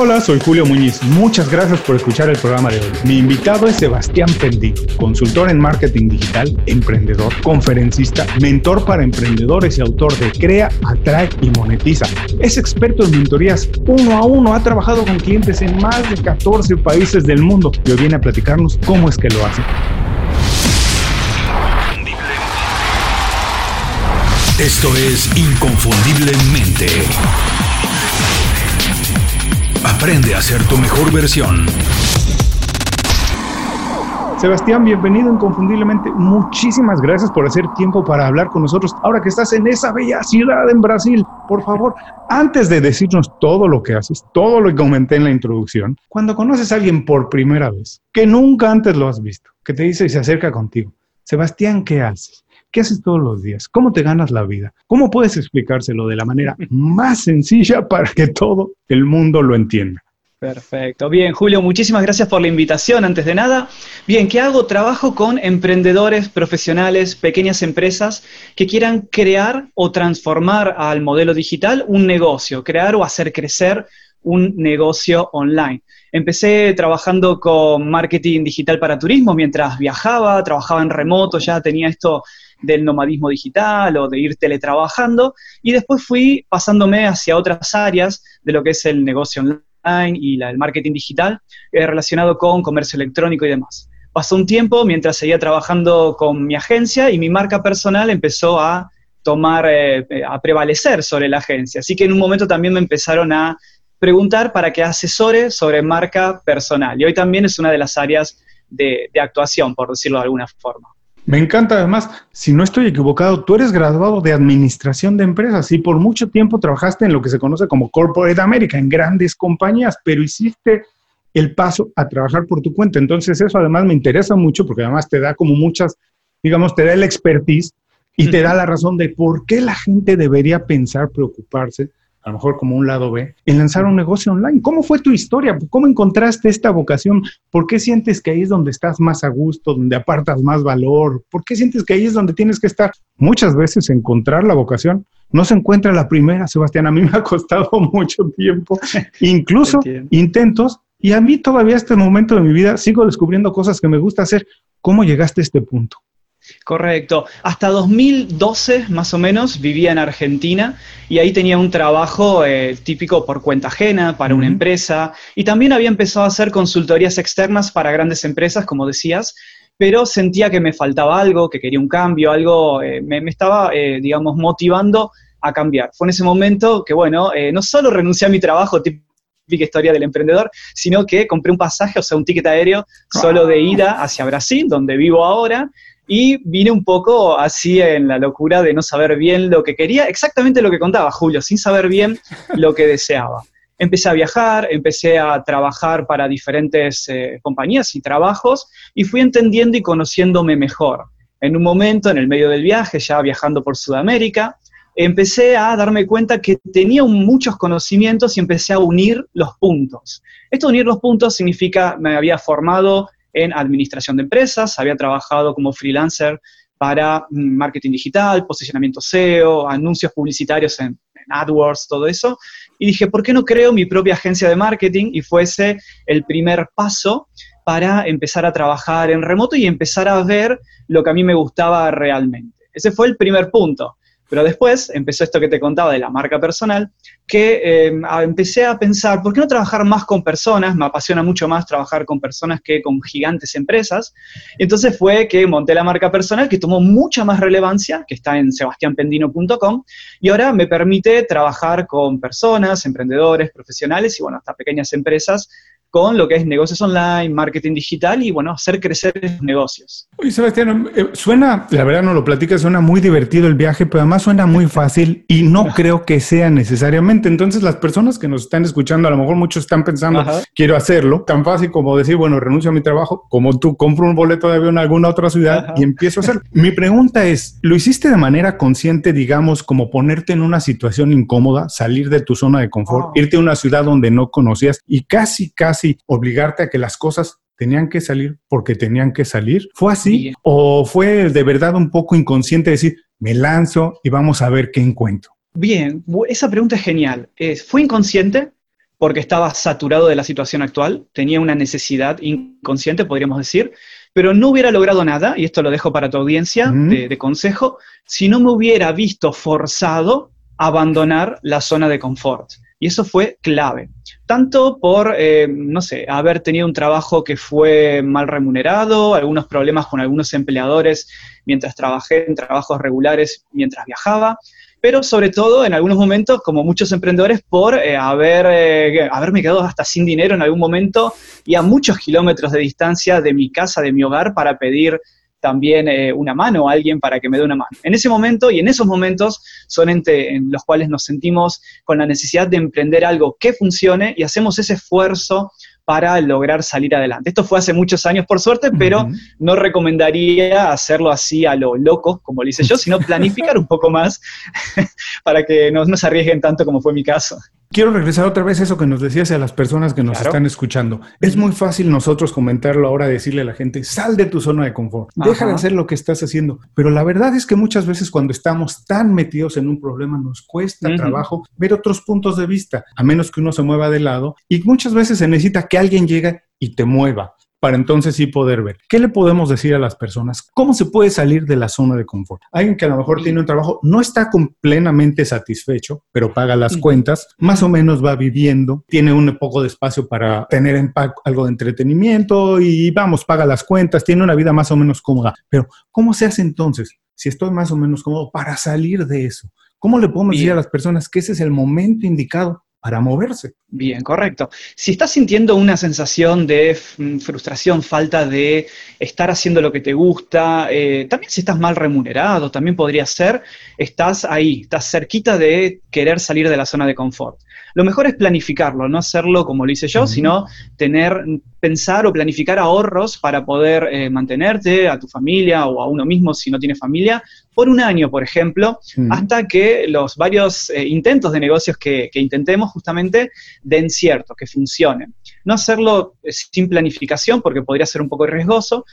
Hola, soy Julio Muñiz. Muchas gracias por escuchar el programa de hoy. Mi invitado es Sebastián Pendí, consultor en marketing digital, emprendedor, conferencista, mentor para emprendedores y autor de Crea, Atrae y Monetiza. Es experto en mentorías uno a uno, ha trabajado con clientes en más de 14 países del mundo y hoy viene a platicarnos cómo es que lo hace. Esto es Inconfundiblemente. Aprende a ser tu mejor versión. Sebastián, bienvenido inconfundiblemente. Muchísimas gracias por hacer tiempo para hablar con nosotros ahora que estás en esa bella ciudad en Brasil. Por favor, antes de decirnos todo lo que haces, todo lo que comenté en la introducción, cuando conoces a alguien por primera vez, que nunca antes lo has visto, que te dice y se acerca contigo, Sebastián, ¿qué haces? ¿Qué haces todos los días? ¿Cómo te ganas la vida? ¿Cómo puedes explicárselo de la manera más sencilla para que todo el mundo lo entienda? Perfecto. Bien, Julio, muchísimas gracias por la invitación. Antes de nada, bien, ¿qué hago? Trabajo con emprendedores, profesionales, pequeñas empresas que quieran crear o transformar al modelo digital un negocio, crear o hacer crecer un negocio online. Empecé trabajando con marketing digital para turismo mientras viajaba, trabajaba en remoto, ya tenía esto del nomadismo digital o de ir teletrabajando, y después fui pasándome hacia otras áreas de lo que es el negocio online y el marketing digital eh, relacionado con comercio electrónico y demás. Pasó un tiempo mientras seguía trabajando con mi agencia y mi marca personal empezó a tomar, eh, a prevalecer sobre la agencia. Así que en un momento también me empezaron a preguntar para que asesore sobre marca personal. Y hoy también es una de las áreas de actuación, por decirlo de alguna forma. Me encanta además, si no estoy equivocado, tú eres graduado de administración de empresas y por mucho tiempo trabajaste en lo que se conoce como Corporate America, en grandes compañías, pero hiciste el paso a trabajar por tu cuenta. Entonces eso además me interesa mucho porque además te da como muchas, digamos, te da el expertise y te da la razón de por qué la gente debería pensar, preocuparse a lo mejor como un lado B, en lanzar un negocio online. ¿Cómo fue tu historia? ¿Cómo encontraste esta vocación? ¿Por qué sientes que ahí es donde estás más a gusto, donde apartas más valor? ¿Por qué sientes que ahí es donde tienes que estar? Muchas veces encontrar la vocación no se encuentra la primera, Sebastián. A mí me ha costado mucho tiempo, incluso intentos, y a mí todavía este momento de mi vida sigo descubriendo cosas que me gusta hacer. ¿Cómo llegaste a este punto? Correcto. Hasta 2012, más o menos, vivía en Argentina y ahí tenía un trabajo eh, típico por cuenta ajena para una empresa y también había empezado a hacer consultorías externas para grandes empresas, como decías, pero sentía que me faltaba algo, que quería un cambio, algo eh, me, estaba, eh, digamos, motivando a cambiar. Fue en ese momento que, bueno, no solo renuncié a mi trabajo, típica historia del emprendedor, sino que compré un pasaje, o sea, un ticket aéreo solo de ida hacia Brasil, donde vivo ahora, y vine un poco así en la locura de no saber bien lo que quería, exactamente lo que contaba Julio, sin saber bien lo que deseaba. Empecé a viajar, empecé a trabajar para diferentes eh, compañías y trabajos y fui entendiendo y conociéndome mejor. En un momento, en el medio del viaje, ya viajando por Sudamérica, empecé a darme cuenta que tenía muchos conocimientos y empecé a unir los puntos. Esto unir los puntos significa, me había formado en administración de empresas, había trabajado como freelancer para mm, marketing digital, posicionamiento SEO, anuncios publicitarios en, AdWords, todo eso. Y dije, ¿por qué no creo mi propia agencia de marketing? Y fuese el primer paso para empezar a trabajar en remoto y empezar a ver lo que a mí me gustaba realmente. Ese fue el primer punto. Pero después empezó esto que te contaba de la marca personal, que eh, empecé a pensar, ¿por qué no trabajar más con personas? Me apasiona mucho más trabajar con personas que con gigantes empresas. Entonces fue que monté la marca personal, que tomó mucha más relevancia, que está en sebastianpendino.com, y ahora me permite trabajar con personas, emprendedores, profesionales y, bueno, hasta pequeñas empresas con lo que es negocios online, marketing digital y, bueno, hacer crecer los negocios. Oye, Sebastián, eh, suena, la verdad no lo platicas, suena muy divertido el viaje, pero además suena muy fácil y no creo que sea necesariamente. Entonces, las personas que nos están escuchando, a lo mejor muchos están pensando, quiero hacerlo, tan fácil como decir, bueno, renuncio a mi trabajo, como tú, compro un boleto de avión a alguna otra ciudad y empiezo a hacer. Mi pregunta es, ¿lo hiciste de manera consciente, digamos, como ponerte en una situación incómoda, salir de tu zona de confort, oh. irte a una ciudad donde no conocías y casi, casi y obligarte a que las cosas tenían que salir porque tenían que salir? ¿Fue así? ¿O fue de verdad un poco inconsciente decir, me lanzo y vamos a ver qué encuentro? Bien, esa pregunta es genial. ¿Fue inconsciente? porque estaba saturado de la situación actual, tenía una necesidad inconsciente, podríamos decir, pero no hubiera logrado nada, y esto lo dejo para tu audiencia de, de consejo, si no me hubiera visto forzado a abandonar la zona de confort. Y eso fue clave. Tanto por, eh, no sé, haber tenido un trabajo que fue mal remunerado, algunos problemas con algunos empleadores mientras trabajé en trabajos regulares mientras viajaba, pero sobre todo en algunos momentos, como muchos emprendedores, por eh, haber, eh, haberme quedado hasta sin dinero en algún momento y a muchos kilómetros de distancia de mi casa, de mi hogar, para pedir también eh, una mano a alguien para que me dé una mano. En ese momento y en esos momentos son en los cuales nos sentimos con la necesidad de emprender algo que funcione y hacemos ese esfuerzo para lograr salir adelante. Esto fue hace muchos años, por suerte, pero no recomendaría hacerlo así a lo loco, como lo hice yo, sino planificar un poco más para que no, no se arriesguen tanto como fue mi caso. Quiero regresar otra vez a eso que nos decías a las personas que nos están escuchando. Es muy fácil nosotros comentarlo ahora, decirle a la gente, sal de tu zona de confort, deja de hacer lo que estás haciendo. Pero la verdad es que muchas veces cuando estamos tan metidos en un problema nos cuesta trabajo ver otros puntos de vista, a menos que uno se mueva de lado. Y muchas veces se necesita que alguien llegue y te mueva para entonces sí poder ver. ¿Qué le podemos decir a las personas? ¿Cómo se puede salir de la zona de confort? Alguien que a lo mejor tiene un trabajo, no está plenamente satisfecho, pero paga las cuentas, más o menos va viviendo, tiene un poco de espacio para tener algo de entretenimiento y vamos, paga las cuentas, tiene una vida más o menos cómoda. Pero ¿cómo se hace entonces? Si estoy más o menos cómodo para salir de eso. ¿Cómo le podemos decir a las personas que ese es el momento indicado para moverse. Bien, correcto. Si estás sintiendo una sensación de frustración, falta de estar haciendo lo que te gusta, eh, también si estás mal remunerado, también podría ser, estás ahí, estás cerquita de querer salir de la zona de confort. Lo mejor es planificarlo, no hacerlo como lo hice yo, sino tener, pensar o planificar ahorros para poder eh, mantenerte, a tu familia o a uno mismo si no tiene familia, por un año, por ejemplo, hasta que los varios eh, intentos de negocios que, intentemos justamente den cierto, que funcionen. No hacerlo eh, sin planificación porque podría ser un poco riesgoso,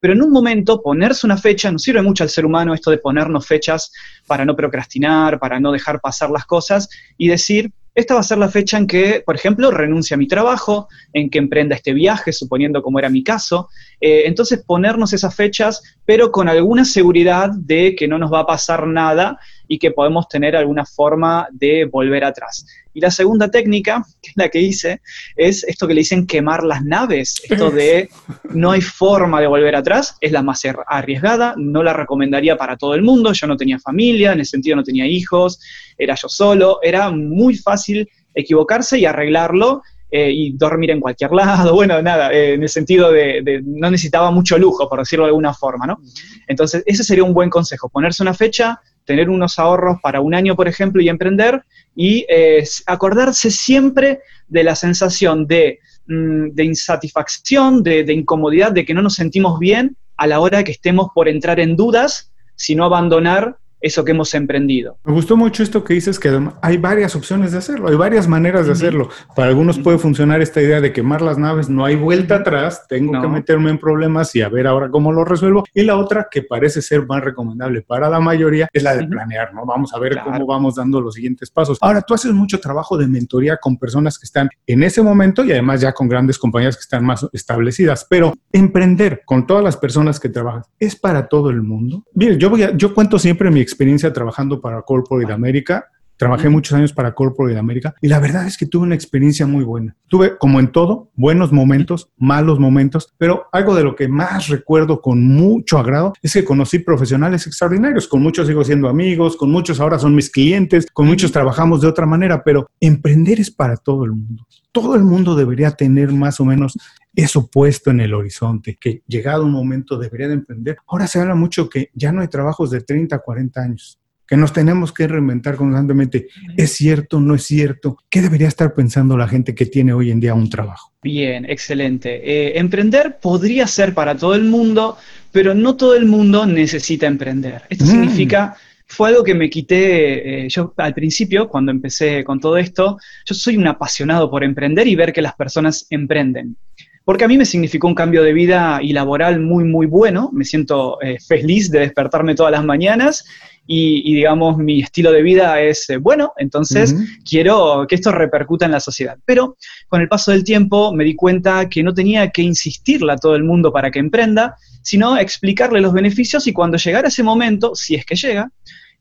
pero en un momento ponerse una fecha, nos sirve mucho al ser humano esto de ponernos fechas para no procrastinar, para no dejar pasar las cosas y decir, esta va a ser la fecha en que, por ejemplo, renuncie a mi trabajo, en que emprenda este viaje, suponiendo como era mi caso. Eh, entonces, ponernos esas fechas, pero con alguna seguridad de que no nos va a pasar nada y que podemos tener alguna forma de volver atrás. Y la segunda técnica, que es la que hice, es esto que le dicen quemar las naves, esto de no hay forma de volver atrás, es la más arriesgada, no la recomendaría para todo el mundo, yo no tenía familia, en el sentido no tenía hijos, era yo solo, era muy fácil equivocarse y arreglarlo eh, y dormir en cualquier lado, bueno, nada, eh, en el sentido de, de, no necesitaba mucho lujo, por decirlo de alguna forma, ¿no? Entonces, ese sería un buen consejo, ponerse una fecha, tener unos ahorros para un año, por ejemplo, y emprender, y eh, acordarse siempre de la sensación de, mm, insatisfacción, de, de, incomodidad, de que no nos sentimos bien a la hora que estemos por entrar en dudas, sino abandonar eso que hemos emprendido. Me gustó mucho esto que dices, que hay varias opciones de hacerlo, hay varias maneras de hacerlo. Para algunos puede funcionar esta idea de quemar las naves, no hay vuelta atrás, tengo que meterme en problemas y a ver ahora cómo lo resuelvo. Y la otra, que parece ser más recomendable para la mayoría, es la de planear, ¿no? Vamos a ver cómo vamos dando los siguientes pasos. Ahora, tú haces mucho trabajo de mentoría con personas que están en ese momento y además ya con grandes compañías que están más establecidas, pero emprender con todas las personas que trabajan, ¿es para todo el mundo? Bien, yo, voy a, yo cuento siempre mi experiencia trabajando para Corporate America. Trabajé muchos años para Corporate America y la verdad es que tuve una experiencia muy buena. Tuve, como en todo, buenos momentos, malos momentos, pero algo de lo que más recuerdo con mucho agrado es que conocí profesionales extraordinarios. Con muchos sigo siendo amigos, con muchos ahora son mis clientes, con muchos trabajamos de otra manera, pero emprender es para todo el mundo. Todo el mundo debería tener más o menos eso puesto en el horizonte, que llegado un momento debería de emprender. Ahora se habla mucho que ya no hay trabajos de 30, 40 años, que nos tenemos que reinventar constantemente. ¿Es cierto? ¿No es cierto? ¿Qué debería estar pensando la gente que tiene hoy en día un trabajo? Bien, excelente. Eh, emprender podría ser para todo el mundo, pero no todo el mundo necesita emprender. Esto mm. significa fue algo que me quité, eh, yo al principio, cuando empecé con todo esto, yo soy un apasionado por emprender y ver que las personas emprenden porque a mí me significó un cambio de vida y laboral muy, muy bueno. Me siento eh, feliz de despertarme todas las mañanas y, digamos, mi estilo de vida es eh, bueno, entonces quiero que esto repercuta en la sociedad. Pero con el paso del tiempo me di cuenta que no tenía que insistirle a todo el mundo para que emprenda, sino explicarle los beneficios y cuando llegara ese momento, si es que llega,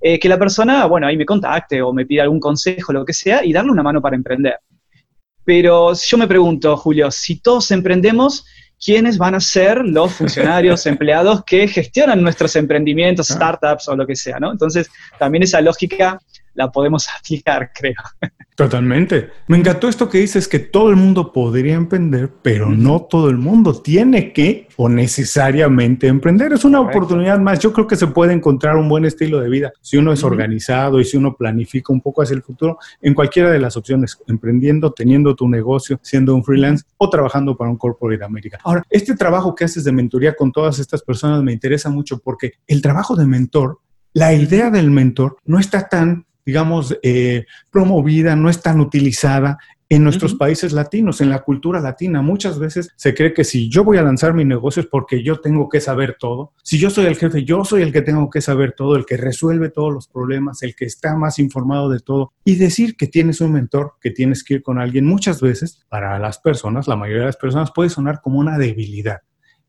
eh, que la persona, bueno, ahí me contacte o me pida algún consejo, lo que sea, y darle una mano para emprender. Pero yo me pregunto, Julio, si todos emprendemos, quiénes van a ser los funcionarios, empleados que gestionan nuestros emprendimientos, startups o lo que sea, ¿no? Entonces, también esa lógica la podemos aplicar, creo. Totalmente. Me encantó esto que dices que todo el mundo podría emprender, pero no todo el mundo tiene que o necesariamente emprender. Es una oportunidad más. Yo creo que se puede encontrar un buen estilo de vida si uno es organizado y si uno planifica un poco hacia el futuro en cualquiera de las opciones, emprendiendo, teniendo tu negocio, siendo un freelance o trabajando para un corporate América. Ahora, este trabajo que haces de mentoría con todas estas personas me interesa mucho porque el trabajo de mentor la idea del mentor no está tan digamos, eh, promovida, no es tan utilizada en nuestros países latinos, en la cultura latina. Muchas veces se cree que si yo voy a lanzar mi negocio es porque yo tengo que saber todo. Si yo soy el jefe, yo soy el que tengo que saber todo, el que resuelve todos los problemas, el que está más informado de todo. Y decir que tienes un mentor, que tienes que ir con alguien, muchas veces para las personas, la mayoría de las personas, puede sonar como una debilidad.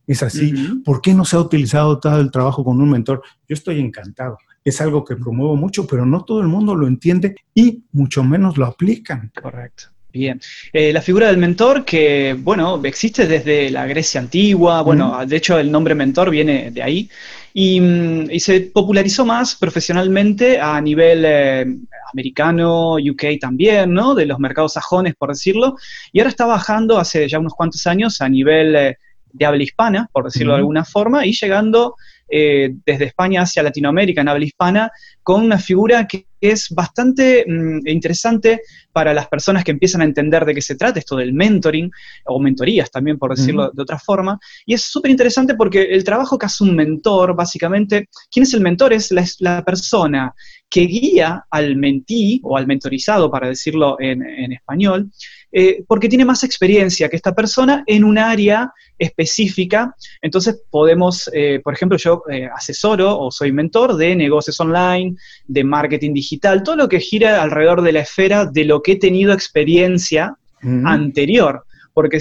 Es así. ¿Por qué no se ha utilizado todo el trabajo con un mentor? Yo estoy encantado es algo que promuevo mucho, pero no todo el mundo lo entiende y mucho menos lo aplican. Correcto. Bien. Eh, la figura del mentor que, bueno, existe desde la Grecia antigua, bueno, de hecho el nombre mentor viene de ahí, y, mm, se popularizó más profesionalmente a nivel eh, americano, UK también, ¿no? De los mercados sajones, por decirlo, y ahora está bajando hace ya unos cuantos años a nivel eh, de habla hispana, por decirlo de alguna forma, y llegando eh, desde España hacia Latinoamérica en habla hispana, con una figura que es bastante mm, interesante para las personas que empiezan a entender de qué se trata esto del mentoring, o mentorías también, por decirlo de otra forma. Y es súper interesante porque el trabajo que hace un mentor, básicamente, ¿quién es el mentor? Es la, persona que guía al mentí o al mentorizado, para decirlo en, en español, eh, porque tiene más experiencia que esta persona en un área específica. Entonces podemos, eh, por ejemplo, yo eh, asesoro o soy mentor de negocios online, de marketing digital, todo lo que gira alrededor de la esfera de lo que he tenido experiencia anterior. Porque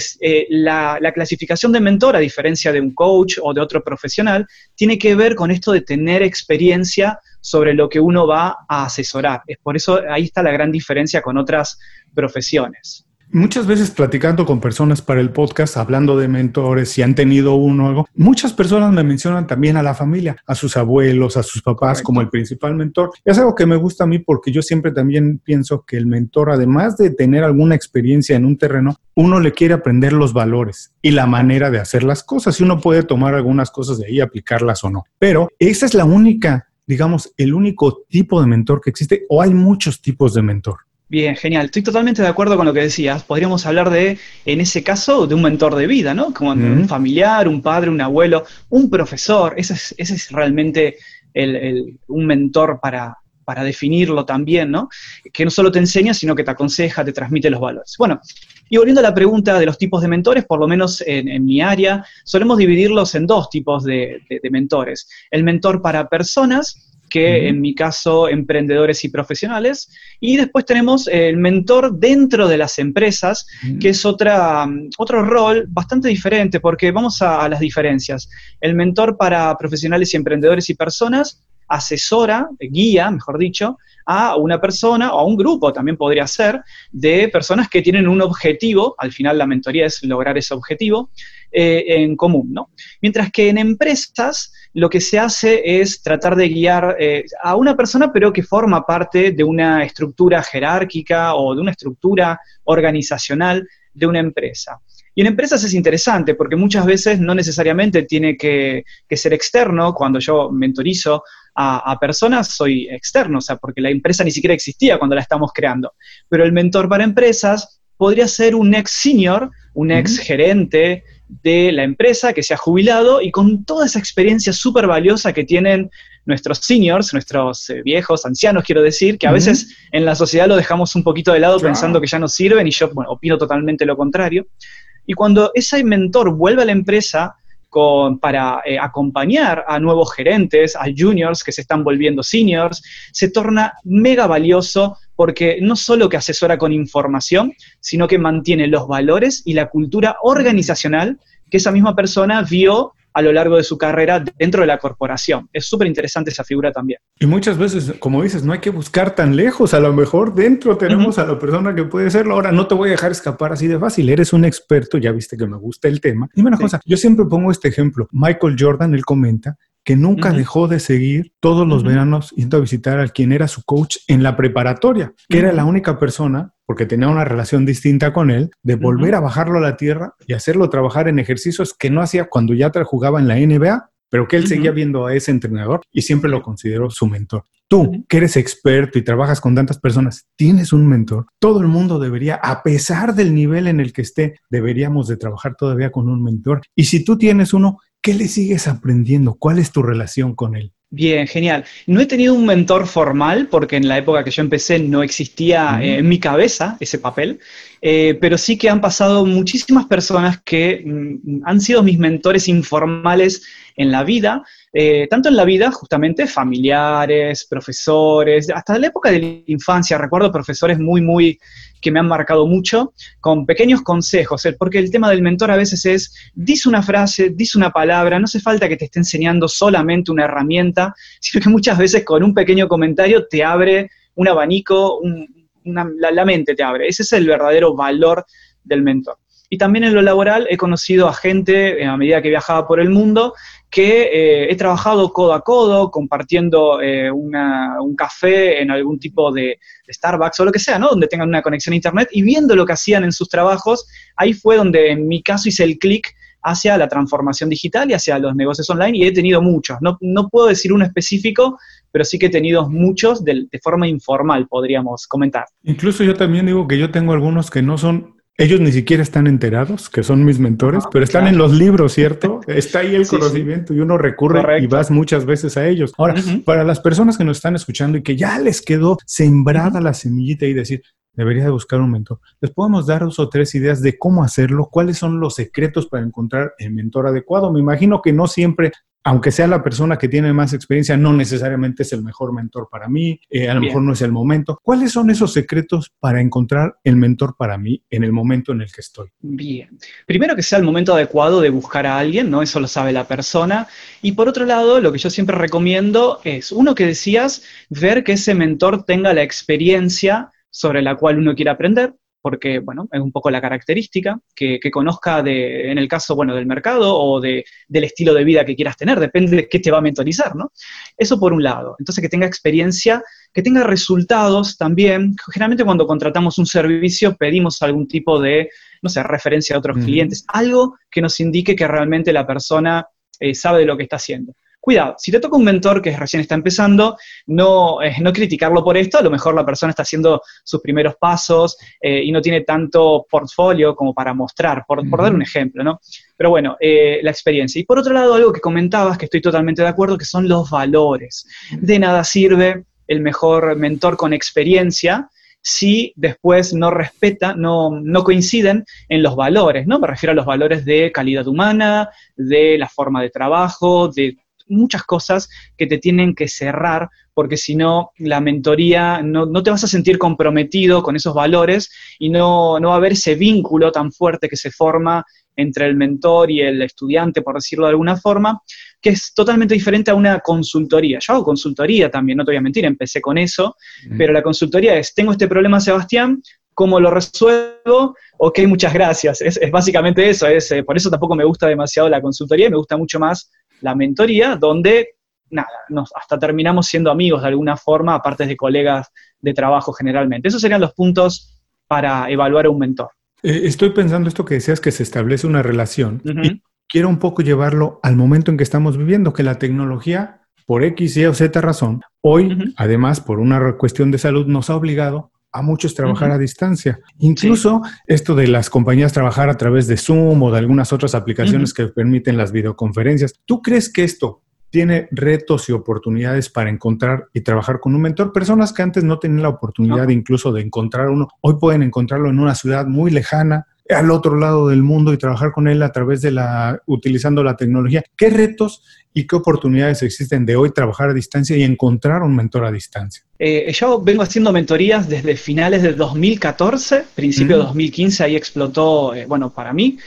la, la clasificación de mentor, a diferencia de un coach o de otro profesional, tiene que ver con esto de tener experiencia sobre lo que uno va a asesorar. Es por eso ahí está la gran diferencia con otras profesiones. Muchas veces platicando con personas para el podcast, hablando de mentores, si han tenido uno o algo, muchas personas me mencionan también a la familia, a sus abuelos, a sus papás como el principal mentor. Es algo que me gusta a mí porque yo siempre también pienso que el mentor, además de tener alguna experiencia en un terreno, uno le quiere aprender los valores y la manera de hacer las cosas y uno puede tomar algunas cosas de ahí, aplicarlas o no. Pero esa es la única, digamos, el único tipo de mentor que existe o hay muchos tipos de mentor. Bien, genial. Estoy totalmente de acuerdo con lo que decías. Podríamos hablar de, en ese caso, de un mentor de vida, ¿no? Como un familiar, un padre, un abuelo, un profesor. Ese es, ese es realmente un mentor para, para definirlo también, ¿no? Que no solo te enseña, sino que te aconseja, te transmite los valores. Bueno, y volviendo a la pregunta de los tipos de mentores, por lo menos en, mi área, solemos dividirlos en dos tipos de mentores. El mentor para personas, que en mi caso emprendedores y profesionales. Y después tenemos el mentor dentro de las empresas, que es otra, otro rol bastante diferente, porque vamos a, las diferencias. El mentor para profesionales y emprendedores y personas asesora, guía, mejor dicho, a una persona o a un grupo, también podría ser, de personas que tienen un objetivo, al final la mentoría es lograr ese objetivo, eh, en común, ¿no? Mientras que en empresas lo que se hace es tratar de guiar eh, a una persona, pero que forma parte de una estructura jerárquica o de una estructura organizacional de una empresa. Y en empresas es interesante porque muchas veces no necesariamente tiene que, ser externo. Cuando yo mentorizo a, a, personas, soy externo, o sea, porque la empresa ni siquiera existía cuando la estamos creando. Pero el mentor para empresas podría ser un ex senior, un ex gerente, de la empresa que se ha jubilado y con toda esa experiencia súper valiosa que tienen nuestros seniors, nuestros eh, viejos, ancianos, quiero decir, que a veces en la sociedad lo dejamos un poquito de lado pensando que ya no sirven y yo bueno, opino totalmente lo contrario. Y cuando ese mentor vuelve a la empresa, para eh, acompañar a nuevos gerentes, a juniors que se están volviendo seniors, se torna mega valioso porque no solo que asesora con información, sino que mantiene los valores y la cultura organizacional que esa misma persona vio a lo largo de su carrera dentro de la corporación. Es súper interesante esa figura también. Y muchas veces, como dices, no hay que buscar tan lejos, a lo mejor dentro tenemos a la persona que puede serlo. Ahora, no te voy a dejar escapar así de fácil, eres un experto, ya viste que me gusta el tema. Dime una cosa, yo siempre pongo este ejemplo. Michael Jordan, él comenta que nunca dejó de seguir todos los veranos yendo a visitar a quien era su coach en la preparatoria, que era la única persona, porque tenía una relación distinta con él, de volver a bajarlo a la tierra y hacerlo trabajar en ejercicios que no hacía cuando ya jugaba en la NBA, pero que él seguía viendo a ese entrenador y siempre lo consideró su mentor. Tú, que eres experto y trabajas con tantas personas, tienes un mentor. Todo el mundo debería, a pesar del nivel en el que esté, deberíamos de trabajar todavía con un mentor. Y si tú tienes uno, ¿Qué le sigues aprendiendo? ¿Cuál es tu relación con él? Bien, genial. No he tenido un mentor formal porque en la época que yo empecé no existía eh, en mi cabeza ese papel, eh, pero sí que han pasado muchísimas personas que mm, han sido mis mentores informales en la vida, eh, tanto en la vida justamente familiares, profesores, hasta la época de la infancia, recuerdo profesores muy, muy que me han marcado mucho, con pequeños consejos, porque el tema del mentor a veces es, dice una frase, dice una palabra, no hace falta que te esté enseñando solamente una herramienta, sino que muchas veces con un pequeño comentario te abre un abanico, la, mente te abre. Ese es el verdadero valor del mentor. Y también en lo laboral he conocido a gente, a medida que viajaba por el mundo, que eh, he trabajado codo a codo, compartiendo eh, un café en algún tipo de, Starbucks o lo que sea, ¿no? Donde tengan una conexión a Internet y viendo lo que hacían en sus trabajos, ahí fue donde en mi caso hice el clic hacia la transformación digital y hacia los negocios online y he tenido muchos. No, no puedo decir uno específico, pero sí que he tenido muchos de, de forma informal, podríamos comentar. Incluso yo también digo que yo tengo algunos que no son ellos ni siquiera están enterados, que son mis mentores, pero están en los libros, ¿cierto? Está ahí el conocimiento y uno recurre y vas muchas veces a ellos. Ahora, para las personas que nos están escuchando y que ya les quedó sembrada la semillita y decir, debería de buscar un mentor, les podemos dar dos o tres ideas de cómo hacerlo, cuáles son los secretos para encontrar el mentor adecuado. Me imagino que no siempre aunque sea la persona que tiene más experiencia, no necesariamente es el mejor mentor para mí, eh, a lo mejor no es el momento. ¿Cuáles son esos secretos para encontrar el mentor para mí en el momento en el que estoy? Bien, primero que sea el momento adecuado de buscar a alguien, ¿no? Eso lo sabe la persona. Y por otro lado, lo que yo siempre recomiendo es, uno que decías, ver que ese mentor tenga la experiencia sobre la cual uno quiere aprender, porque, bueno, es un poco la característica, que, conozca de, en el caso, bueno, del mercado o de, del estilo de vida que quieras tener, depende de qué te va a mentorizar, ¿no? Eso por un lado. Entonces, que tenga experiencia, que tenga resultados también. Generalmente cuando contratamos un servicio pedimos algún tipo de, no sé, referencia a otros clientes, algo que nos indique que realmente la persona eh, sabe de lo que está haciendo. Cuidado, si te toca un mentor que recién está empezando, no, eh, no criticarlo por esto, a lo mejor la persona está haciendo sus primeros pasos eh, y no tiene tanto portfolio como para mostrar, por, dar un ejemplo, ¿no? Pero bueno, eh, la experiencia. Y por otro lado, algo que comentabas, que estoy totalmente de acuerdo, que son los valores. De nada sirve el mejor mentor con experiencia si después no respeta, no, no, coinciden en los valores, ¿no? Me refiero a los valores de calidad humana, de la forma de trabajo, de muchas cosas que te tienen que cerrar, porque si no, la mentoría, no, te vas a sentir comprometido con esos valores y no, no va a haber ese vínculo tan fuerte que se forma entre el mentor y el estudiante, por decirlo de alguna forma, que es totalmente diferente a una consultoría. Yo hago consultoría también, no te voy a mentir, empecé con eso, pero la consultoría es, tengo este problema, Sebastián, ¿cómo lo resuelvo? Ok, muchas gracias. Es, básicamente eso, es, eh, por eso tampoco me gusta demasiado la consultoría, me gusta mucho más la mentoría, donde nada, nos, hasta terminamos siendo amigos de alguna forma, aparte de colegas de trabajo generalmente. Esos serían los puntos para evaluar a un mentor. Eh, estoy pensando esto que decías, que se establece una relación y quiero un poco llevarlo al momento en que estamos viviendo, que la tecnología, por X, Y o Z razón, hoy, además, por una cuestión de salud, nos ha obligado a muchos trabajar a distancia. Incluso esto de las compañías trabajar a través de Zoom o de algunas otras aplicaciones que permiten las videoconferencias. ¿Tú crees que esto tiene retos y oportunidades para encontrar y trabajar con un mentor? Personas que antes no tenían la oportunidad incluso de encontrar uno, hoy pueden encontrarlo en una ciudad muy lejana, al otro lado del mundo y trabajar con él a través de la, utilizando la tecnología. ¿Qué retos y qué oportunidades existen de hoy trabajar a distancia y encontrar un mentor a distancia? Eh, yo vengo haciendo mentorías desde finales de 2014, principio de 2015, ahí explotó, eh, bueno, para mí.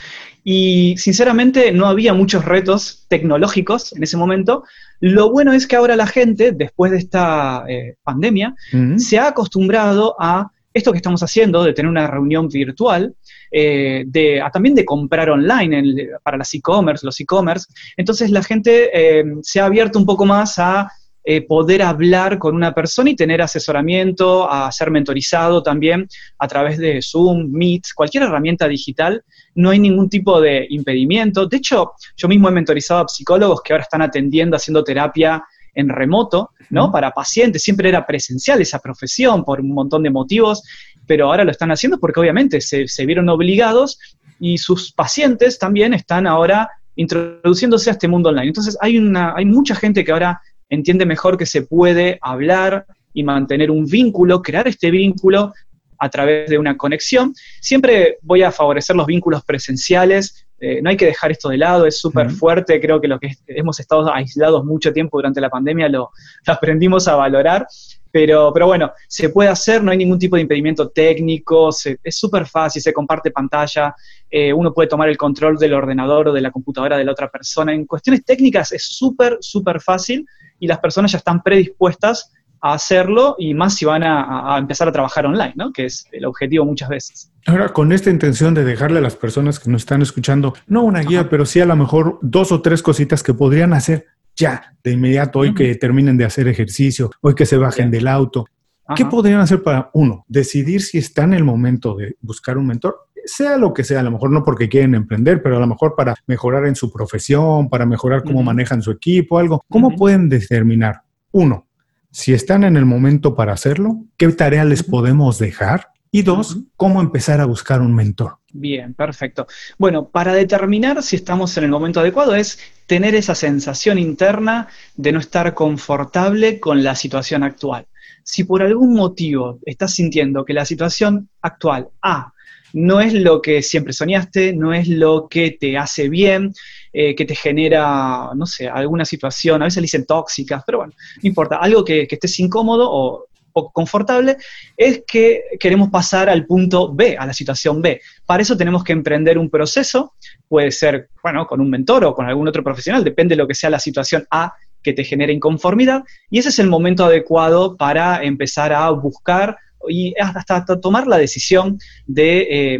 Y sinceramente no había muchos retos tecnológicos en ese momento. Lo bueno es que ahora la gente, después de esta eh, pandemia, se ha acostumbrado a esto que estamos haciendo, de tener una reunión virtual, eh, de, también de comprar online para las e-commerce, los e-commerce. Entonces la gente eh, se ha abierto un poco más a eh, poder hablar con una persona y tener asesoramiento, a ser mentorizado también a través de Zoom, Meet, cualquier herramienta digital. No hay ningún tipo de impedimento. De hecho, yo mismo he mentorizado a psicólogos que ahora están atendiendo, haciendo terapia en remoto, ¿no? Para pacientes, siempre era presencial esa profesión por un montón de motivos, pero ahora lo están haciendo porque obviamente se, se vieron obligados y sus pacientes también están ahora introduciéndose a este mundo online. Entonces hay, una, hay mucha gente que ahora entiende mejor que se puede hablar y mantener un vínculo, crear este vínculo a través de una conexión. Siempre voy a favorecer los vínculos presenciales, eh, no hay que dejar esto de lado, es súper fuerte, creo que lo que hemos estado aislados mucho tiempo durante la pandemia lo, aprendimos a valorar, pero, pero bueno, se puede hacer, no hay ningún tipo de impedimento técnico, es súper fácil, se comparte pantalla, eh, uno puede tomar el control del ordenador o de la computadora de la otra persona. En cuestiones técnicas es súper, súper fácil y las personas ya están predispuestas a hacerlo y más si van a, empezar a trabajar online, ¿no? Que es el objetivo muchas veces. Ahora, con esta intención de dejarle a las personas que nos están escuchando, no una guía, pero sí a lo mejor dos o tres cositas que podrían hacer ya, de inmediato, hoy que terminen de hacer ejercicio, hoy que se bajen del auto. ¿Qué podrían hacer para, uno, decidir si está en el momento de buscar un mentor? sea lo que sea, a lo mejor no porque quieren emprender, pero a lo mejor para mejorar en su profesión, para mejorar cómo manejan su equipo, algo. ¿Cómo pueden determinar, uno, si están en el momento para hacerlo, qué tarea les podemos dejar? Y dos, cómo empezar a buscar un mentor. Bien, perfecto. Bueno, para determinar si estamos en el momento adecuado es tener esa sensación interna de no estar confortable con la situación actual. Si por algún motivo estás sintiendo que la situación actual A no es lo que siempre soñaste, no es lo que te hace bien, eh, que te genera, no sé, alguna situación, a veces le dicen tóxicas, pero bueno, no importa, algo que, estés incómodo o poco confortable, es que queremos pasar al punto B, a la situación B. Para eso tenemos que emprender un proceso, puede ser, bueno, con un mentor o con algún otro profesional, depende de lo que sea la situación A que te genere inconformidad, y ese es el momento adecuado para empezar a buscar y hasta, tomar la decisión eh,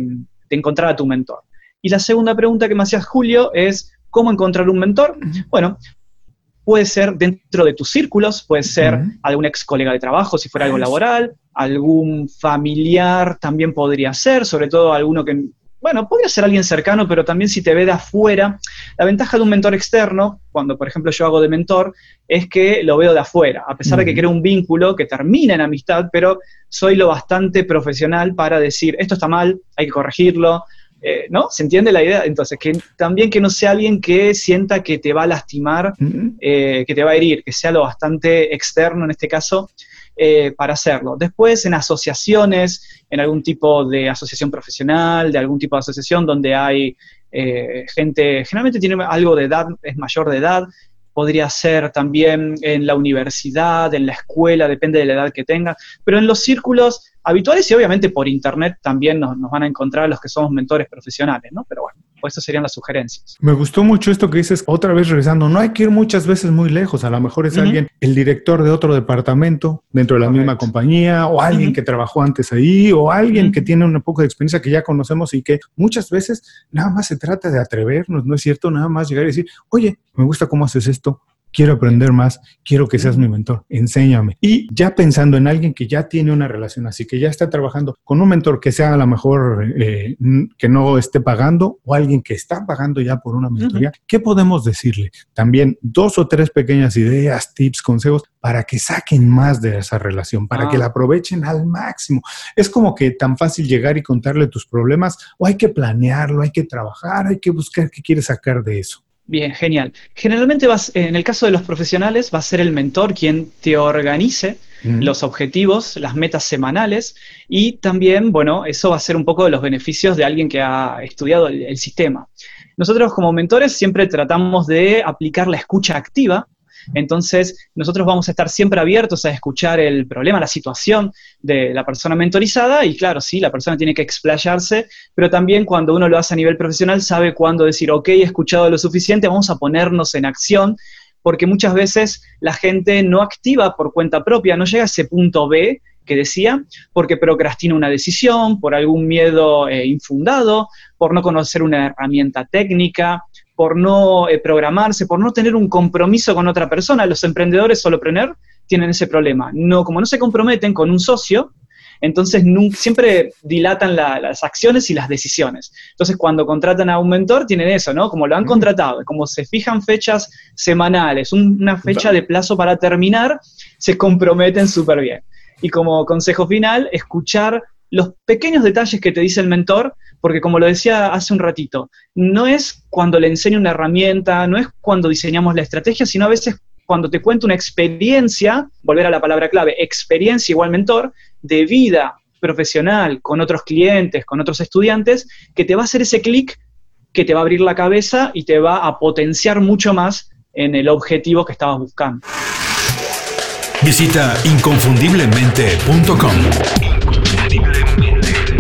de, encontrar a tu mentor. Y la segunda pregunta que me hacías, Julio, es ¿cómo encontrar un mentor? Bueno, puede ser dentro de tus círculos, puede ser algún ex colega de trabajo, si fuera algo laboral, algún familiar también podría ser, sobre todo alguno que bueno, podría ser alguien cercano, pero también si te ve de afuera, la ventaja de un mentor externo, cuando por ejemplo yo hago de mentor, es que lo veo de afuera, a pesar de que creo un vínculo que termina en amistad, pero soy lo bastante profesional para decir, esto está mal, hay que corregirlo, eh, ¿no? ¿Se entiende la idea? Entonces, que también que no sea alguien que sienta que te va a lastimar, eh, que te va a herir, que sea lo bastante externo en este caso, eh, para hacerlo. Después, en asociaciones, en algún tipo de asociación profesional, de algún tipo de asociación donde hay eh, gente, generalmente tiene algo de edad, es mayor de edad, podría ser también en la universidad, en la escuela, depende de la edad que tenga, pero en los círculos habituales y obviamente por internet también nos, nos van a encontrar los que somos mentores profesionales, ¿no? Pero bueno. Estas serían las sugerencias. Me gustó mucho esto que dices, otra vez regresando, no hay que ir muchas veces muy lejos, a lo mejor es alguien, el director de otro departamento dentro de la misma compañía, o alguien que trabajó antes ahí, o alguien que tiene un poco de experiencia que ya conocemos y que muchas veces nada más se trata de atrevernos, ¿no es cierto? Nada más llegar y decir, oye, me gusta cómo haces esto, quiero aprender más, quiero que seas mi mentor, enséñame. Y ya pensando en alguien que ya tiene una relación así, que ya está trabajando con un mentor que sea a lo mejor eh, que no esté pagando o alguien que está pagando ya por una mentoría, ¿qué podemos decirle? También dos o tres pequeñas ideas, tips, consejos para que saquen más de esa relación, para que ah. la aprovechen al máximo. Es como que tan fácil llegar y contarle tus problemas o hay que planearlo, hay que trabajar, hay que buscar qué quieres sacar de eso. Bien, genial. Generalmente vas, en el caso de los profesionales va a ser el mentor quien te organice los objetivos, las metas semanales y también, bueno, eso va a ser un poco de los beneficios de alguien que ha estudiado el sistema. Nosotros como mentores siempre tratamos de aplicar la escucha activa, entonces, nosotros vamos a estar siempre abiertos a escuchar el problema, la situación de la persona mentorizada y claro, sí, la persona tiene que explayarse, pero también cuando uno lo hace a nivel profesional sabe cuándo decir, ok, he escuchado lo suficiente, vamos a ponernos en acción, porque muchas veces la gente no activa por cuenta propia, no llega a ese punto B que decía, porque procrastina una decisión, por algún miedo eh, infundado, por no conocer una herramienta técnica, por no eh, programarse, por no tener un compromiso con otra persona. Los emprendedores solopreneur tienen ese problema. No, como no se comprometen con un socio, entonces siempre dilatan las acciones y las decisiones. Entonces, cuando contratan a un mentor, tienen eso, ¿no? Como lo han contratado, como se fijan fechas semanales, una fecha de plazo para terminar, se comprometen súper bien. Y como consejo final, escuchar los pequeños detalles que te dice el mentor, porque como lo decía hace un ratito, no es cuando le enseño una herramienta, no es cuando diseñamos la estrategia, sino a veces cuando te cuento una experiencia, volver a la palabra clave, experiencia igual mentor, de vida profesional con otros clientes, con otros estudiantes, que te va a hacer ese clic que te va a abrir la cabeza y te va a potenciar mucho más en el objetivo que estabas buscando. Visita inconfundiblemente.com.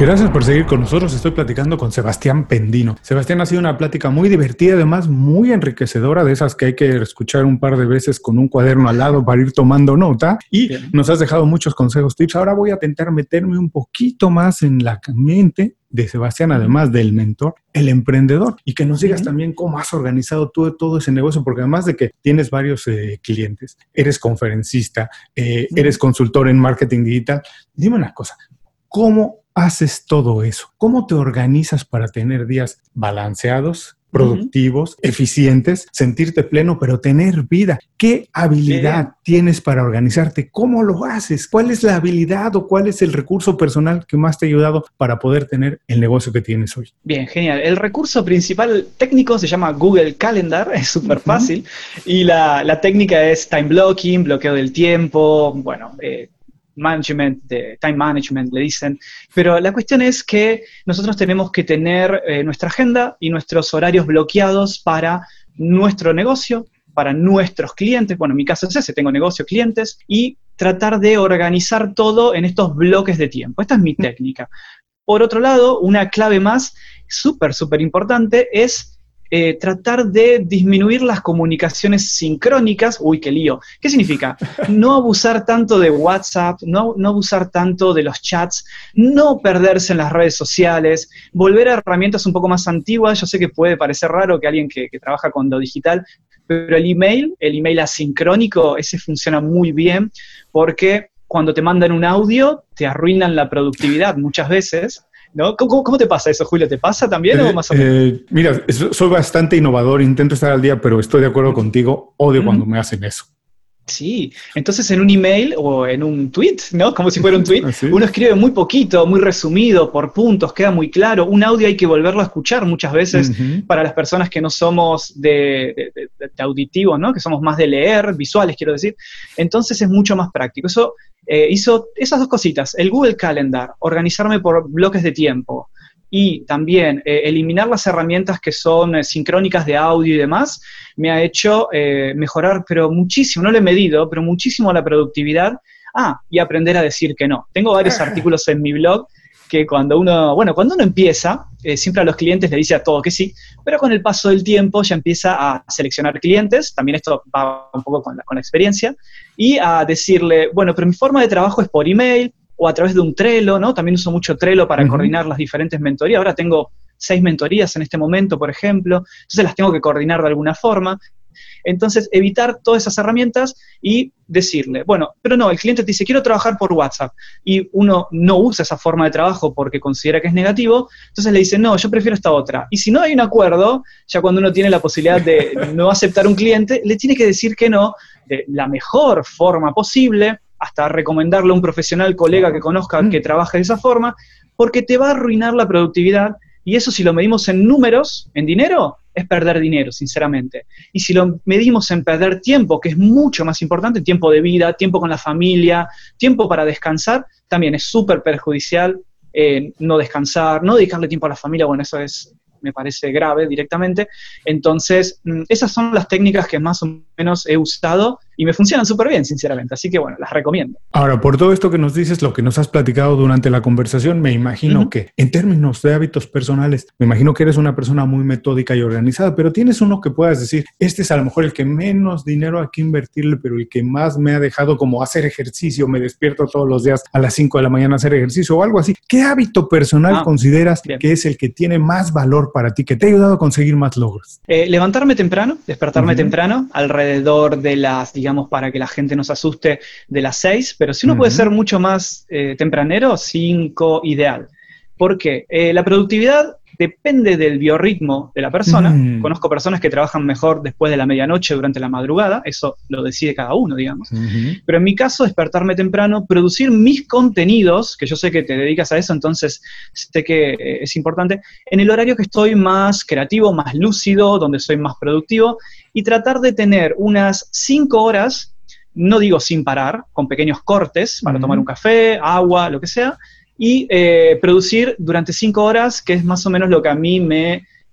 Gracias por seguir con nosotros. Estoy platicando con Sebastián Pendino. Sebastián ha sido una plática muy divertida, además muy enriquecedora, de esas que hay que escuchar un par de veces con un cuaderno al lado para ir tomando nota. Y nos has dejado muchos consejos, tips. Ahora voy a intentar meterme un poquito más en la mente de Sebastián, además del mentor, el emprendedor, y que nos digas también cómo has organizado tú todo ese negocio, porque además de que tienes varios eh, clientes, eres conferencista, eh, eres consultor en marketing digital, dime una cosa, ¿cómo haces todo eso? ¿Cómo te organizas para tener días balanceados, productivos, eficientes, sentirte pleno, pero tener vida. ¿Qué habilidad tienes para organizarte? ¿Cómo lo haces? ¿Cuál es la habilidad o cuál es el recurso personal que más te ha ayudado para poder tener el negocio que tienes hoy? Bien, genial. El recurso principal técnico se llama Google Calendar, es súper fácil, y la, técnica es time blocking, bloqueo del tiempo, bueno, eh, management, de time management, le dicen. Pero la cuestión es que nosotros tenemos que tener eh, nuestra agenda y nuestros horarios bloqueados para nuestro negocio, para nuestros clientes. Bueno, en mi caso es ese, tengo negocio, clientes, y tratar de organizar todo en estos bloques de tiempo. Esta es mi técnica. Por otro lado, una clave más súper, súper importante es eh, tratar de disminuir las comunicaciones sincrónicas. Uy, qué lío. ¿Qué significa? No abusar tanto de WhatsApp, no, no abusar tanto de los chats, no perderse en las redes sociales, volver a herramientas un poco más antiguas. Yo sé que puede parecer raro que alguien que, que trabaja con lo digital, pero el email, el email asincrónico, ese funciona muy bien porque cuando te mandan un audio te arruinan la productividad muchas veces ¿no? ¿Cómo, te pasa eso, Julio? ¿Te pasa también o eh, más o menos? Eh, mira, soy bastante innovador, intento estar al día, pero estoy de acuerdo contigo, odio cuando me hacen eso. Sí, entonces en un email o en un tweet, ¿no? Como si fuera un tweet, uno escribe muy poquito, muy resumido, por puntos, queda muy claro. Un audio hay que volverlo a escuchar muchas veces para las personas que no somos de, auditivo, ¿no? Que somos más de leer, visuales, quiero decir. Entonces es mucho más práctico. Eso eh, hizo esas dos cositas. El Google Calendar, organizarme por bloques de tiempo y también eh, eliminar las herramientas que son eh, sincrónicas de audio y demás, me ha hecho eh, mejorar, pero muchísimo, no lo he medido, pero muchísimo la productividad. Ah, y aprender a decir que no. Tengo varios artículos en mi blog que cuando uno, bueno, cuando uno empieza, siempre a los clientes le dice a todo que sí, pero con el paso del tiempo ya empieza a seleccionar clientes, también esto va un poco con la, con la experiencia, y a decirle, bueno, pero mi forma de trabajo es por email, o a través de un Trello, ¿no? También uso mucho Trello para coordinar las diferentes mentorías. Ahora tengo seis mentorías en este momento, por ejemplo, entonces las tengo que coordinar de alguna forma. Entonces, evitar todas esas herramientas y decirle, bueno, pero no, el cliente te dice, quiero trabajar por WhatsApp, y uno no usa esa forma de trabajo porque considera que es negativo, entonces le dice, no, yo prefiero esta otra. Y si no hay un acuerdo, ya cuando uno tiene la posibilidad de no aceptar un cliente, le tiene que decir que no de la mejor forma posible, hasta recomendarle a un profesional, colega que conozca mm. que trabaje de esa forma, porque te va a arruinar la productividad y eso si lo medimos en números, en dinero, es perder dinero, sinceramente. Y si lo medimos en perder tiempo, que es mucho más importante, tiempo de vida, tiempo con la familia, tiempo para descansar, también es súper perjudicial eh, no descansar, no dedicarle tiempo a la familia, bueno, eso es me parece grave directamente. Entonces, mm, esas son las técnicas que más o menos he usado y me funcionan súper bien, sinceramente. Así que bueno, las recomiendo. Ahora, por todo esto que nos dices, lo que nos has platicado durante la conversación, me imagino que en términos de hábitos personales, me imagino que eres una persona muy metódica y organizada, pero tienes uno que puedas decir, este es a lo mejor el que menos dinero hay que invertirle, pero el que más me ha dejado como hacer ejercicio, me despierto todos los días a las 5 de la mañana a hacer ejercicio o algo así. ¿Qué hábito personal ah, consideras que es el que tiene más valor para ti, que te ha ayudado a conseguir más logros? Eh, levantarme temprano, despertarme temprano, alrededor de las, digamos, para que la gente no se asuste de las 6, pero si uno puede ser mucho más eh, tempranero, 5 ideal. Porque eh, la productividad depende del biorritmo de la persona. Mm. Conozco personas que trabajan mejor después de la medianoche, durante la madrugada, eso lo decide cada uno, digamos. Pero en mi caso, despertarme temprano, producir mis contenidos, que yo sé que te dedicas a eso, entonces sé que eh, es importante, en el horario que estoy más creativo, más lúcido, donde soy más productivo, y tratar de tener unas cinco horas, no digo sin parar, con pequeños cortes para tomar un café, agua, lo que sea, y eh, producir durante cinco horas, que es más o menos lo que a mí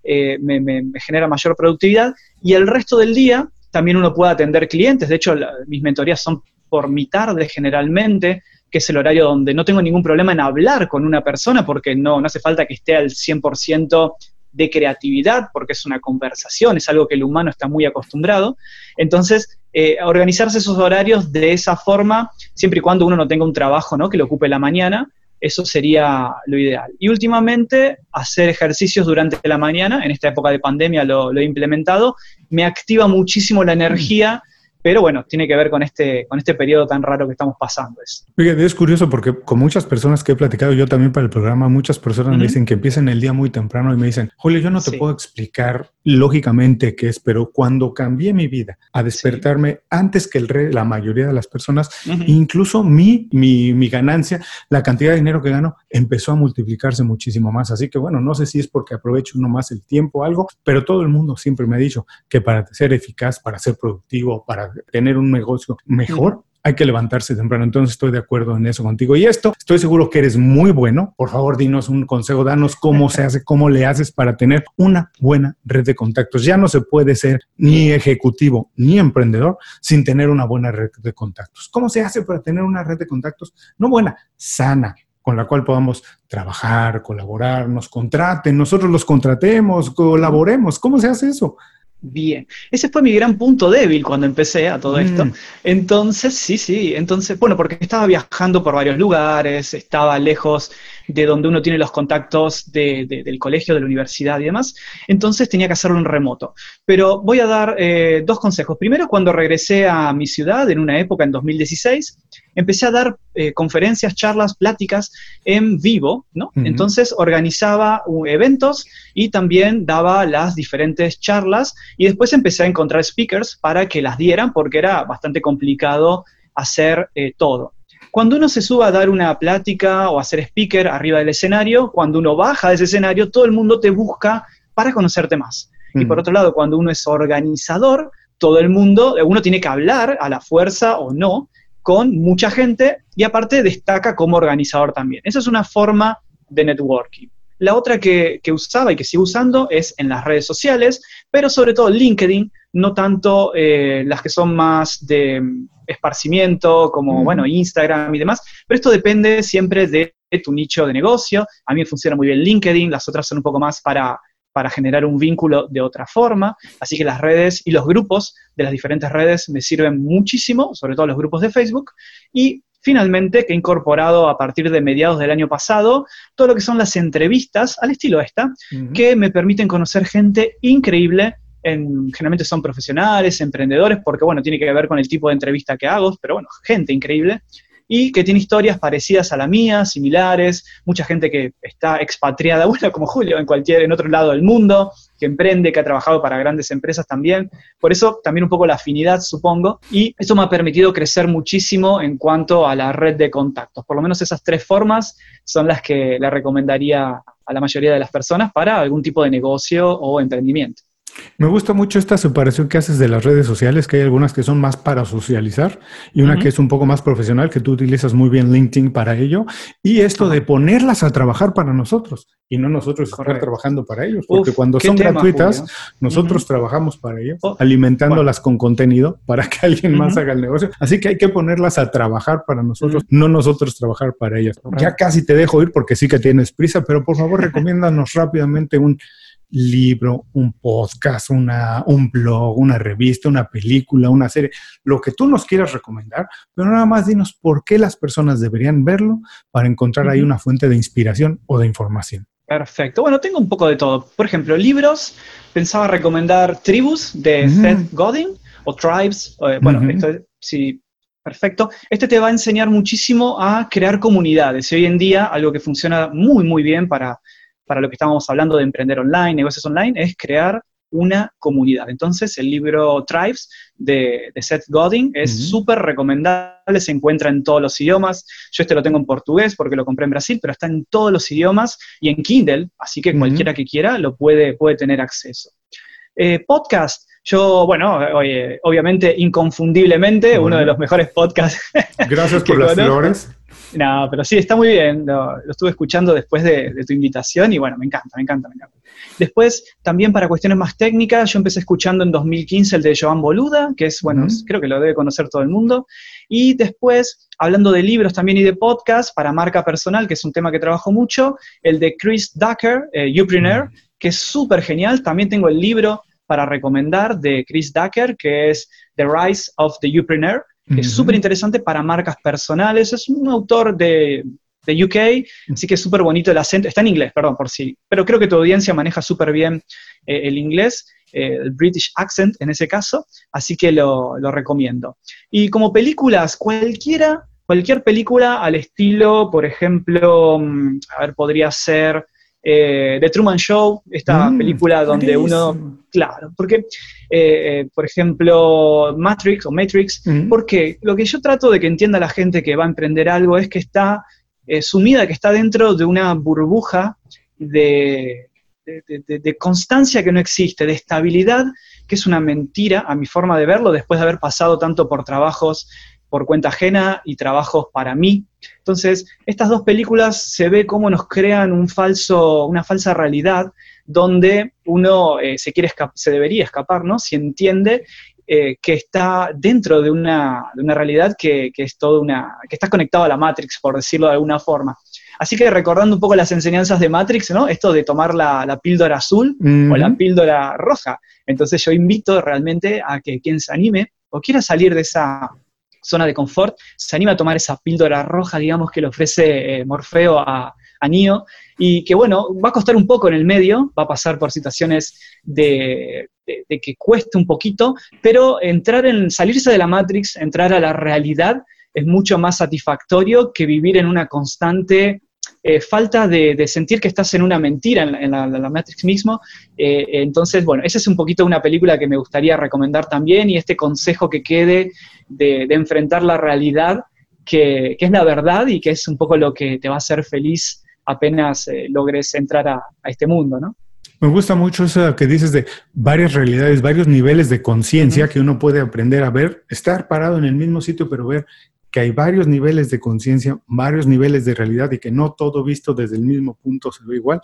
eh, me, me, genera mayor productividad, y el resto del día también uno puede atender clientes. De hecho, mis mentorías son por mi tarde generalmente, que es el horario donde no tengo ningún problema en hablar con una persona, porque no, no hace falta que esté al 100% de creatividad, porque es una conversación, es algo que el humano está muy acostumbrado. Entonces, eh, organizarse esos horarios de esa forma, siempre y cuando uno no tenga un trabajo ¿no? que lo ocupe la mañana, eso sería lo ideal. Y últimamente, hacer ejercicios durante la mañana, en esta época de pandemia lo, he implementado, me activa muchísimo la energía. Pero bueno, tiene que ver con este, con este periodo tan raro que estamos pasando. Es. es curioso porque con muchas personas que he platicado, yo también para el programa, muchas personas me dicen que empiezan el día muy temprano y me dicen, Julio, yo no te puedo explicar lógicamente qué es, pero cuando cambié mi vida a despertarme antes que el rey, la mayoría de las personas, incluso mi, mi, mi ganancia, la cantidad de dinero que gano, empezó a multiplicarse muchísimo más. Así que bueno, no sé si es porque aprovecho uno más el tiempo o algo, pero todo el mundo siempre me ha dicho que para ser eficaz, para ser productivo, para tener un negocio mejor, hay que levantarse temprano. Entonces estoy de acuerdo en eso contigo. Y esto, estoy seguro que eres muy bueno. Por favor, dinos un consejo, danos cómo se hace, cómo le haces para tener una buena red de contactos. Ya no se puede ser ni ejecutivo ni emprendedor sin tener una buena red de contactos. ¿Cómo se hace para tener una red de contactos? No buena, sana, con la cual podamos trabajar, colaborar, nos contraten, nosotros los contratemos, colaboremos. ¿Cómo se hace eso? Bien, ese fue mi gran punto débil cuando empecé a todo esto. Mm. Entonces, sí, sí, entonces, bueno, porque estaba viajando por varios lugares, estaba lejos de donde uno tiene los contactos del colegio, de la universidad y demás, entonces tenía que hacerlo en remoto. Pero voy a dar eh, dos consejos. Primero, cuando regresé a mi ciudad, en una época, en 2016, empecé a dar eh, conferencias, charlas, pláticas en vivo, ¿no? Entonces organizaba uh, eventos y también daba las diferentes charlas y después empecé a encontrar speakers para que las dieran porque era bastante complicado hacer eh, todo. Cuando uno se sube a dar una plática o a ser speaker arriba del escenario, cuando uno baja de ese escenario, todo el mundo te busca para conocerte más. Y por otro lado, cuando uno es organizador, todo el mundo, uno tiene que hablar a la fuerza o no con mucha gente y aparte destaca como organizador también. Esa es una forma de networking. La otra que, usaba y que sigo usando es en las redes sociales, pero sobre todo LinkedIn, no tanto eh, las que son más de mm, esparcimiento, como, bueno, Instagram y demás, pero esto depende siempre de tu nicho de negocio. A mí funciona muy bien LinkedIn, las otras son un poco más para para generar un vínculo de otra forma. Así que las redes y los grupos de las diferentes redes me sirven muchísimo, sobre todo los grupos de Facebook. Y finalmente, que he incorporado a partir de mediados del año pasado todo lo que son las entrevistas al estilo esta, que me permiten conocer gente increíble. En, generalmente son profesionales, emprendedores, porque bueno, tiene que ver con el tipo de entrevista que hago, pero bueno, gente increíble y que tiene historias parecidas a la mía, similares, mucha gente que está expatriada, bueno, como Julio, en cualquier, en otro lado del mundo, que emprende, que ha trabajado para grandes empresas también. Por eso también un poco la afinidad, supongo, y eso me ha permitido crecer muchísimo en cuanto a la red de contactos. Por lo menos esas tres formas son las que le recomendaría a la mayoría de las personas para algún tipo de negocio o emprendimiento. Me gusta mucho esta separación que haces de las redes sociales, que hay algunas que son más para socializar y una que es un poco más profesional, que tú utilizas muy bien LinkedIn para ello, y esto de ponerlas a trabajar para nosotros y no nosotros estar trabajando para ellos, porque cuando son gratuitas, nosotros trabajamos para ellos, oh, alimentándolas con contenido para que alguien más haga el negocio. Así que hay que ponerlas a trabajar para nosotros, no nosotros trabajar para ellas. Ya casi te dejo ir porque sí que tienes prisa, pero por favor recomiéndanos rápidamente un libro, un podcast, una, un blog, una revista, una película, una serie, lo que tú nos quieras recomendar, pero nada más dinos por qué las personas deberían verlo para encontrar ahí una fuente de inspiración o de información. Perfecto. Bueno, tengo un poco de todo. Por ejemplo, libros. Pensaba recomendar Tribus de Seth Godin o Tribes. Eh, bueno, esto sí, perfecto. Este te va a enseñar muchísimo a crear comunidades. Y hoy en día, algo que funciona muy, muy bien para para lo que estábamos hablando de emprender online, negocios online, es crear una comunidad. Entonces, el libro Tribes de, Seth Godin es súper recomendable, se encuentra en todos los idiomas. Yo este lo tengo en portugués porque lo compré en Brasil, pero está en todos los idiomas y en Kindle, así que cualquiera que quiera lo puede, puede tener acceso. Eh, podcast. Yo, bueno, obviamente, inconfundiblemente, uno de los mejores podcasts. Gracias por las flores. No, pero sí, está muy bien. Lo, estuve escuchando después de, tu invitación y bueno, me encanta, me encanta, me encanta. Después, también para cuestiones más técnicas, yo empecé escuchando en 2015 el de Joan Boluda, que es, bueno, creo que lo debe conocer todo el mundo. Y después, hablando de libros también y de podcast, para marca personal, que es un tema que trabajo mucho, el de Chris Ducker, eh, Upreneur, que es súper genial. También tengo el libro para recomendar de Chris Ducker, que es The Rise of the Upreneur que es súper interesante para marcas personales. Es un autor de, de UK, así que es súper bonito el acento. Está en inglés, perdón, por sí, pero creo que tu audiencia maneja súper bien eh, el inglés, eh, el British accent en ese caso, así que lo, lo recomiendo. Y como películas, cualquiera, cualquier película al estilo, por ejemplo, mm, a ver, podría ser eh, The Truman Show, esta mm, película donde uno, claro, porque, eh, eh, por ejemplo, Matrix o Matrix, mm. porque lo que yo trato de que entienda la gente que va a emprender algo es que está sumida, que está dentro de una burbuja de, de, constancia que no existe, de estabilidad, que es una mentira a mi forma de verlo, después de haber pasado tanto por trabajos por cuenta ajena y trabajos para mí. Entonces, estas dos películas se ve cómo nos crean un falso, una falsa realidad donde uno eh, se, quiere se debería escapar, ¿no? Si entiende eh, que está dentro de una, realidad que, es toda una, que está conectado a la Matrix, por decirlo de alguna forma. Así que recordando un poco las enseñanzas de Matrix, ¿no? Esto de tomar la, píldora azul o la píldora roja. Entonces yo invito realmente a que quien se anime o quiera salir de esa, zona de confort, se anima a tomar esa píldora roja, digamos, que le ofrece eh, Morfeo a, a y que bueno, va a costar un poco en el medio, va a pasar por situaciones de, que cueste un poquito, pero entrar en, salirse de la Matrix, entrar a la realidad, es mucho más satisfactorio que vivir en una constante eh, falta de, sentir que estás en una mentira en la, Matrix mismo. Eh, entonces, bueno, esa es un poquito una película que me gustaría recomendar también y este consejo que quede de, enfrentar la realidad, que, es la verdad y que es un poco lo que te va a hacer feliz apenas eh, logres entrar a, este mundo, ¿no? Me gusta mucho eso que dices de varias realidades, varios niveles de conciencia que uno puede aprender a ver, estar parado en el mismo sitio, pero ver que hay varios niveles de conciencia, varios niveles de realidad y que no todo visto desde el mismo punto se ve igual.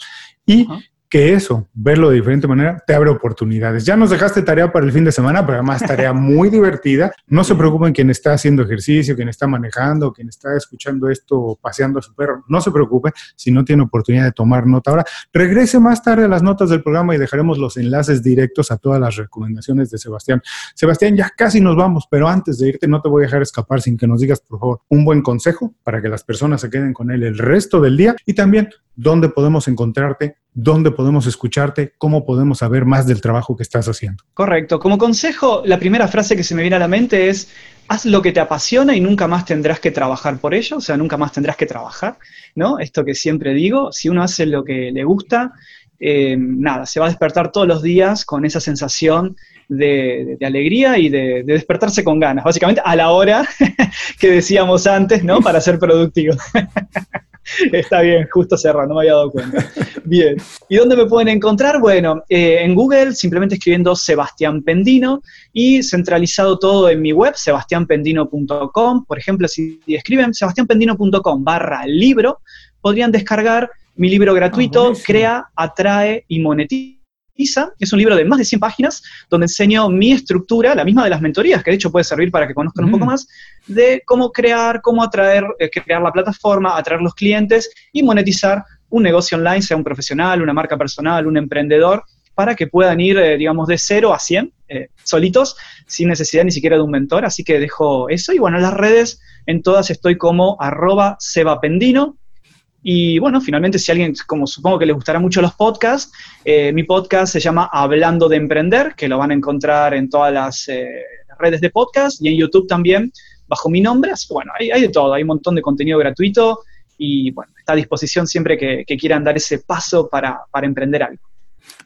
Y que eso, verlo de diferente manera, te abre oportunidades. Ya nos dejaste tarea para el fin de semana, pero además tarea muy divertida. No se preocupen quien está haciendo ejercicio, quien está manejando, quien está escuchando esto, paseando a su perro. No se preocupe si no tiene oportunidad de tomar nota. Ahora, regrese más tarde a las notas del programa y dejaremos los enlaces directos a todas las recomendaciones de Sebastián. Sebastián, ya casi nos vamos, pero antes de irte no te voy a dejar escapar sin que nos digas, por favor, un buen consejo para que las personas se queden con él el resto del día y también dónde podemos encontrarte, dónde podemos escucharte, cómo podemos saber más del trabajo que estás haciendo. Correcto. Como consejo, la primera frase que se me viene a la mente es, haz lo que te apasiona y nunca más tendrás que trabajar por ello, o sea, nunca más tendrás que trabajar, ¿no? Esto que siempre digo, si uno hace lo que le gusta, eh, nada, se va a despertar todos los días con esa sensación de, alegría y de, de, despertarse con ganas, básicamente a la hora que decíamos antes, ¿no? Para ser productivo. Está bien, justo cerrado, no me había dado cuenta. Bien. ¿Y dónde me pueden encontrar? Bueno, eh, en Google simplemente escribiendo Sebastián Pendino y centralizado todo en mi web, sebastianpendino.com. Por ejemplo, si escriben sebastianpendino.com barra libro, podrían descargar mi libro gratuito, ah, Crea, Atrae y Monetiza es un libro de más de 100 páginas donde enseño mi estructura, la misma de las mentorías, que de hecho puede servir para que conozcan un poco mm. más, de cómo crear, cómo atraer, eh, crear la plataforma, atraer los clientes y monetizar un negocio online, sea un profesional, una marca personal, un emprendedor, para que puedan ir, eh, digamos, de 0 a 100 eh, solitos, sin necesidad ni siquiera de un mentor. Así que dejo eso. Y bueno, en las redes, en todas estoy como arroba sebapendino, y bueno, finalmente, si alguien, como supongo que les gustará mucho los podcasts, eh, mi podcast se llama Hablando de Emprender, que lo van a encontrar en todas las eh, redes de podcast y en YouTube también, bajo mi nombre. Que bueno, hay, de todo, hay un montón de contenido gratuito y bueno, está a disposición siempre que, quieran dar ese paso para emprender algo.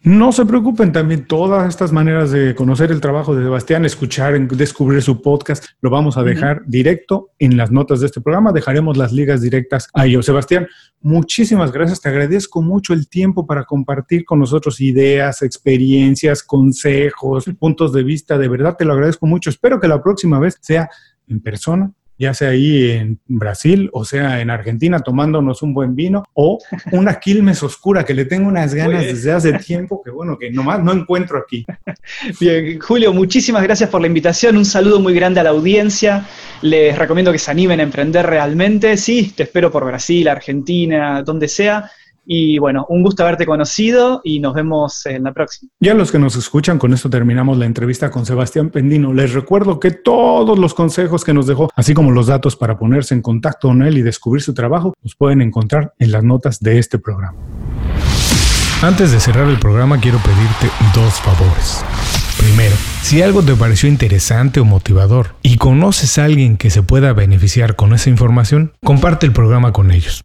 No se preocupen, también todas estas maneras de conocer el trabajo de Sebastián, escuchar, descubrir su podcast, lo vamos a dejar directo en las notas de este programa. Dejaremos las ligas directas a ellos. Sebastián, muchísimas gracias. Te agradezco mucho el tiempo para compartir con nosotros ideas, experiencias, consejos, puntos de vista. De verdad te lo agradezco mucho. Espero que la próxima vez sea en persona ya sea ahí en Brasil o sea en Argentina tomándonos un buen vino o una Quilmes oscura que le tengo unas ganas desde hace tiempo que bueno, que nomás no encuentro aquí. Bien, Julio, muchísimas gracias por la invitación, un saludo muy grande a la audiencia, les recomiendo que se animen a emprender realmente, sí, te espero por Brasil, Argentina, donde sea. Y bueno, un gusto haberte conocido y nos vemos en la próxima. Ya los que nos escuchan, con esto terminamos la entrevista con Sebastián Pendino. Les recuerdo que todos los consejos que nos dejó, así como los datos para ponerse en contacto con él y descubrir su trabajo, los pueden encontrar en las notas de este programa. Antes de cerrar el programa, quiero pedirte dos favores. Primero, si algo te pareció interesante o motivador y conoces a alguien que se pueda beneficiar con esa información, comparte el programa con ellos.